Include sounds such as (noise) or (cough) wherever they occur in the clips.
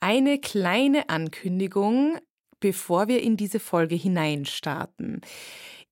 Eine kleine Ankündigung, bevor wir in diese Folge hineinstarten.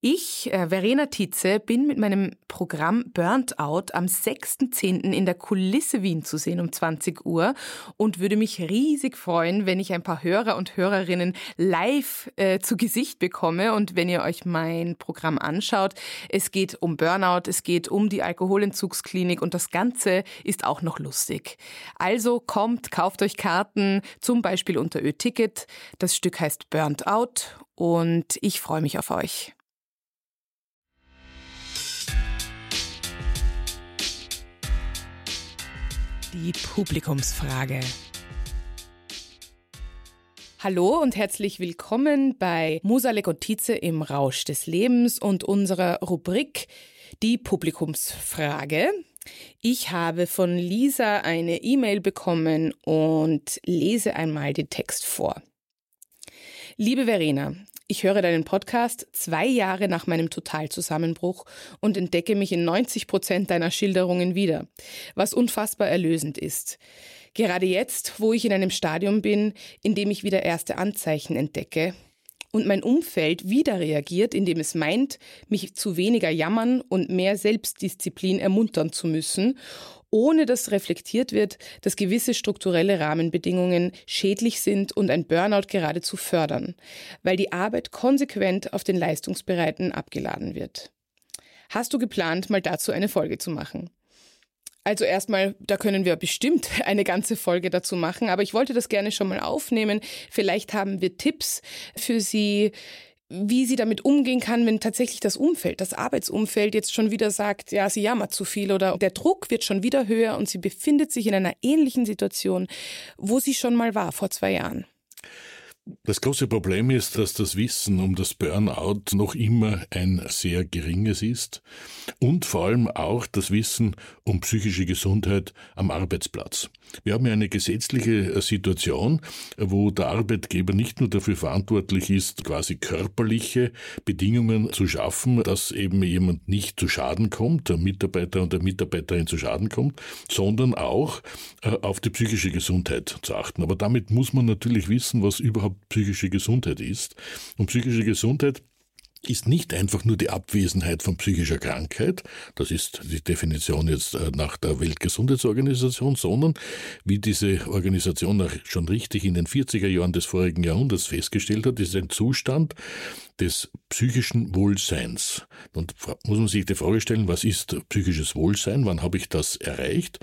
Ich, äh, Verena Tietze, bin mit meinem Programm Burnt Out am 6.10. in der Kulisse Wien zu sehen um 20 Uhr und würde mich riesig freuen, wenn ich ein paar Hörer und Hörerinnen live äh, zu Gesicht bekomme und wenn ihr euch mein Programm anschaut. Es geht um Burnout, es geht um die Alkoholentzugsklinik und das Ganze ist auch noch lustig. Also kommt, kauft euch Karten, zum Beispiel unter Ö-Ticket. Das Stück heißt Burnt Out und ich freue mich auf euch. Die Publikumsfrage. Hallo und herzlich willkommen bei Musa Legotize im Rausch des Lebens und unserer Rubrik Die Publikumsfrage. Ich habe von Lisa eine E-Mail bekommen und lese einmal den Text vor. Liebe Verena, ich höre deinen Podcast zwei Jahre nach meinem Totalzusammenbruch und entdecke mich in 90 Prozent deiner Schilderungen wieder, was unfassbar erlösend ist. Gerade jetzt, wo ich in einem Stadium bin, in dem ich wieder erste Anzeichen entdecke und mein Umfeld wieder reagiert, indem es meint, mich zu weniger jammern und mehr Selbstdisziplin ermuntern zu müssen ohne dass reflektiert wird, dass gewisse strukturelle Rahmenbedingungen schädlich sind und ein Burnout geradezu fördern, weil die Arbeit konsequent auf den Leistungsbereiten abgeladen wird. Hast du geplant, mal dazu eine Folge zu machen? Also erstmal, da können wir bestimmt (laughs) eine ganze Folge dazu machen, aber ich wollte das gerne schon mal aufnehmen. Vielleicht haben wir Tipps für Sie, wie sie damit umgehen kann, wenn tatsächlich das Umfeld, das Arbeitsumfeld jetzt schon wieder sagt, ja, sie jammert zu viel oder der Druck wird schon wieder höher und sie befindet sich in einer ähnlichen Situation, wo sie schon mal war vor zwei Jahren. Das große Problem ist, dass das Wissen um das Burnout noch immer ein sehr geringes ist und vor allem auch das Wissen um psychische Gesundheit am Arbeitsplatz. Wir haben ja eine gesetzliche äh, Situation, wo der Arbeitgeber nicht nur dafür verantwortlich ist, quasi körperliche Bedingungen zu schaffen, dass eben jemand nicht zu Schaden kommt, der Mitarbeiter und der Mitarbeiterin zu Schaden kommt, sondern auch äh, auf die psychische Gesundheit zu achten. Aber damit muss man natürlich wissen, was überhaupt psychische Gesundheit ist. Und psychische Gesundheit ist nicht einfach nur die Abwesenheit von psychischer Krankheit, das ist die Definition jetzt äh, nach der Weltgesundheitsorganisation, sondern wie diese Organisation schon richtig in den 40er Jahren des vorigen Jahrhunderts festgestellt hat, ist ein Zustand des psychischen Wohlseins. Und muss man sich die Frage stellen, was ist psychisches Wohlsein? Wann habe ich das erreicht?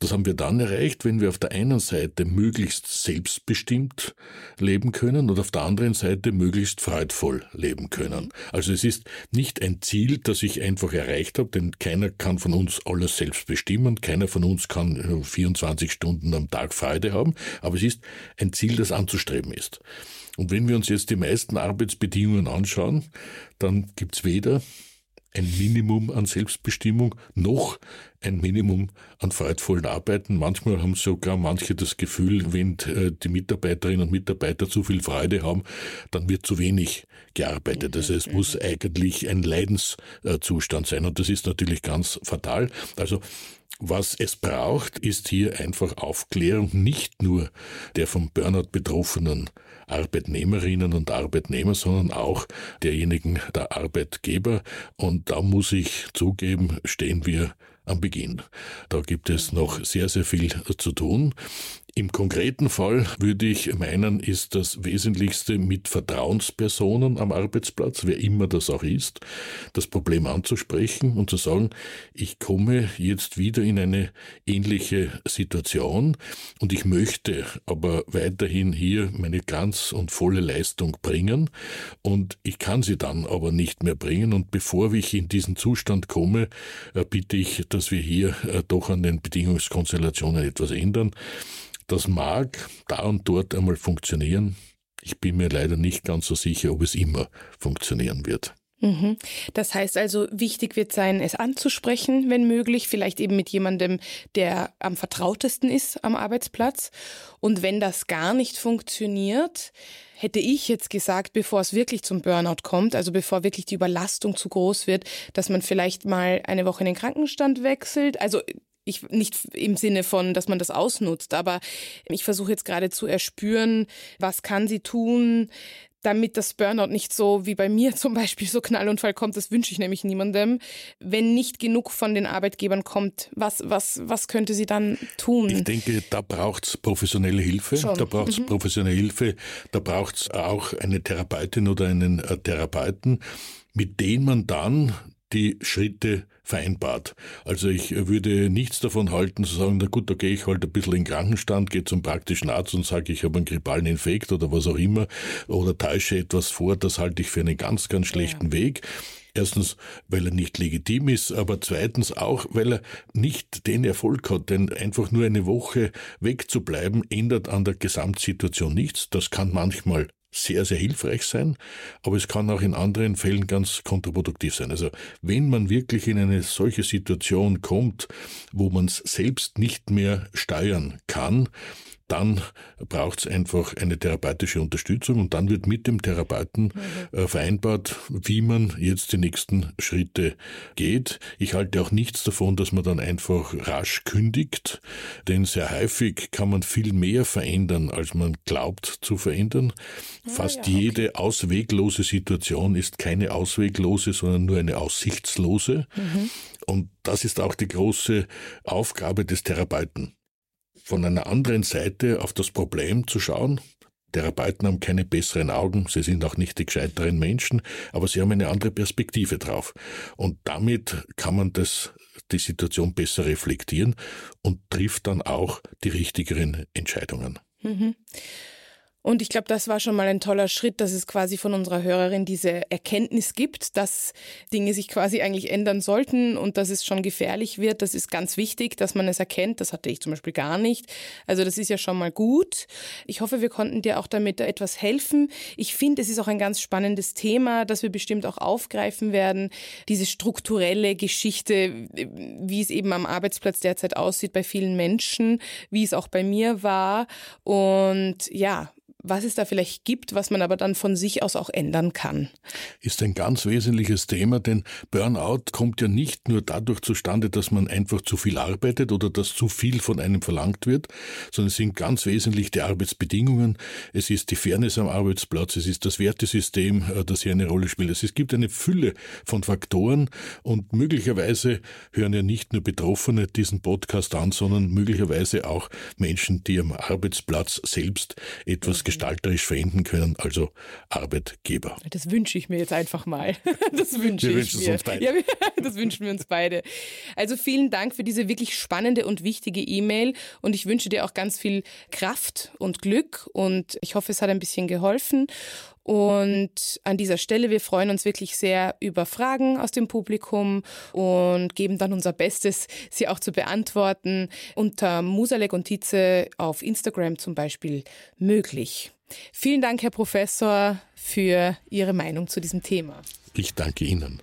Das haben wir dann erreicht, wenn wir auf der einen Seite möglichst selbstbestimmt leben können und auf der anderen Seite möglichst freudvoll leben können. Also es ist nicht ein Ziel, das ich einfach erreicht habe, denn keiner kann von uns alles selbst bestimmen, keiner von uns kann 24 Stunden am Tag Freude haben, aber es ist ein Ziel, das anzustreben ist. Und wenn wir uns jetzt die meisten Arbeitsbedingungen anschauen, dann gibt's weder ein Minimum an Selbstbestimmung noch ein Minimum an freudvollen Arbeiten. Manchmal haben sogar manche das Gefühl, wenn äh, die Mitarbeiterinnen und Mitarbeiter zu viel Freude haben, dann wird zu wenig gearbeitet. Also es muss eigentlich ein Leidenszustand sein und das ist natürlich ganz fatal. Also was es braucht, ist hier einfach Aufklärung nicht nur der vom Burnout betroffenen Arbeitnehmerinnen und Arbeitnehmer, sondern auch derjenigen der Arbeitgeber. Und da muss ich zugeben, stehen wir am Beginn. Da gibt es noch sehr, sehr viel zu tun. Im konkreten Fall würde ich meinen, ist das Wesentlichste mit Vertrauenspersonen am Arbeitsplatz, wer immer das auch ist, das Problem anzusprechen und zu sagen, ich komme jetzt wieder in eine ähnliche Situation und ich möchte aber weiterhin hier meine ganz und volle Leistung bringen und ich kann sie dann aber nicht mehr bringen und bevor ich in diesen Zustand komme, äh, bitte ich, dass wir hier äh, doch an den Bedingungskonstellationen etwas ändern. Das mag da und dort einmal funktionieren. Ich bin mir leider nicht ganz so sicher, ob es immer funktionieren wird. Mhm. Das heißt also, wichtig wird sein, es anzusprechen, wenn möglich, vielleicht eben mit jemandem, der am vertrautesten ist am Arbeitsplatz. Und wenn das gar nicht funktioniert, hätte ich jetzt gesagt, bevor es wirklich zum Burnout kommt, also bevor wirklich die Überlastung zu groß wird, dass man vielleicht mal eine Woche in den Krankenstand wechselt. Also ich nicht im Sinne von, dass man das ausnutzt, aber ich versuche jetzt gerade zu erspüren, was kann sie tun, damit das Burnout nicht so wie bei mir (laughs) zum Beispiel so Knallunfall kommt, das wünsche ich nämlich niemandem. Wenn nicht genug von den Arbeitgebern kommt, was, was, was könnte sie dann tun? Ich denke, da braucht es professionelle Hilfe, Schon. da braucht es mhm. professionelle Hilfe, da braucht es auch eine Therapeutin oder einen äh, Therapeuten, mit denen man dann die Schritte vereinbart. Also ich würde nichts davon halten zu sagen, na gut, da gehe ich halt ein bisschen in den Krankenstand, gehe zum praktischen Arzt und sage, ich habe einen grippalen Infekt oder was auch immer oder täusche etwas vor, das halte ich für einen ganz, ganz schlechten ja. Weg. Erstens, weil er nicht legitim ist, aber zweitens auch, weil er nicht den Erfolg hat, denn einfach nur eine Woche wegzubleiben ändert an der Gesamtsituation nichts. Das kann manchmal sehr, sehr hilfreich sein, aber es kann auch in anderen Fällen ganz kontraproduktiv sein. Also wenn man wirklich in eine solche Situation kommt, wo man es selbst nicht mehr steuern kann, dann braucht es einfach eine therapeutische Unterstützung und dann wird mit dem Therapeuten mhm. äh, vereinbart, wie man jetzt die nächsten Schritte geht. Ich halte auch nichts davon, dass man dann einfach rasch kündigt, denn sehr häufig kann man viel mehr verändern, als man glaubt zu verändern. Ja, Fast ja, jede okay. ausweglose Situation ist keine ausweglose, sondern nur eine aussichtslose. Mhm. Und das ist auch die große Aufgabe des Therapeuten von einer anderen Seite auf das Problem zu schauen. Therapeuten haben keine besseren Augen, sie sind auch nicht die gescheiteren Menschen, aber sie haben eine andere Perspektive drauf. Und damit kann man das, die Situation besser reflektieren und trifft dann auch die richtigeren Entscheidungen. Mhm. Und ich glaube, das war schon mal ein toller Schritt, dass es quasi von unserer Hörerin diese Erkenntnis gibt, dass Dinge sich quasi eigentlich ändern sollten und dass es schon gefährlich wird. Das ist ganz wichtig, dass man es erkennt. Das hatte ich zum Beispiel gar nicht. Also das ist ja schon mal gut. Ich hoffe, wir konnten dir auch damit etwas helfen. Ich finde, es ist auch ein ganz spannendes Thema, das wir bestimmt auch aufgreifen werden. Diese strukturelle Geschichte, wie es eben am Arbeitsplatz derzeit aussieht bei vielen Menschen, wie es auch bei mir war. Und ja, was es da vielleicht gibt, was man aber dann von sich aus auch ändern kann. Ist ein ganz wesentliches Thema, denn Burnout kommt ja nicht nur dadurch zustande, dass man einfach zu viel arbeitet oder dass zu viel von einem verlangt wird, sondern es sind ganz wesentlich die Arbeitsbedingungen, es ist die Fairness am Arbeitsplatz, es ist das Wertesystem, äh, das hier eine Rolle spielt. Es gibt eine Fülle von Faktoren und möglicherweise hören ja nicht nur Betroffene diesen Podcast an, sondern möglicherweise auch Menschen, die am Arbeitsplatz selbst etwas gestalterisch verwenden können, also Arbeitgeber. Das wünsche ich mir jetzt einfach mal. (laughs) Das wünsche wir ich mir. Uns beide. Ja, (laughs) das wünschen wir uns beide. Also vielen Dank für diese wirklich spannende und wichtige E-Mail und ich wünsche dir auch ganz viel Kraft und Glück und ich hoffe, es hat ein bisschen geholfen. Und an dieser Stelle, wir freuen uns wirklich sehr über Fragen aus dem Publikum und geben dann unser Bestes, sie auch zu beantworten. Unter Musalek und Tietze auf Instagram zum Beispiel möglich. Vielen Dank, Herr Professor, für Ihre Meinung zu diesem Thema. Ich danke Ihnen.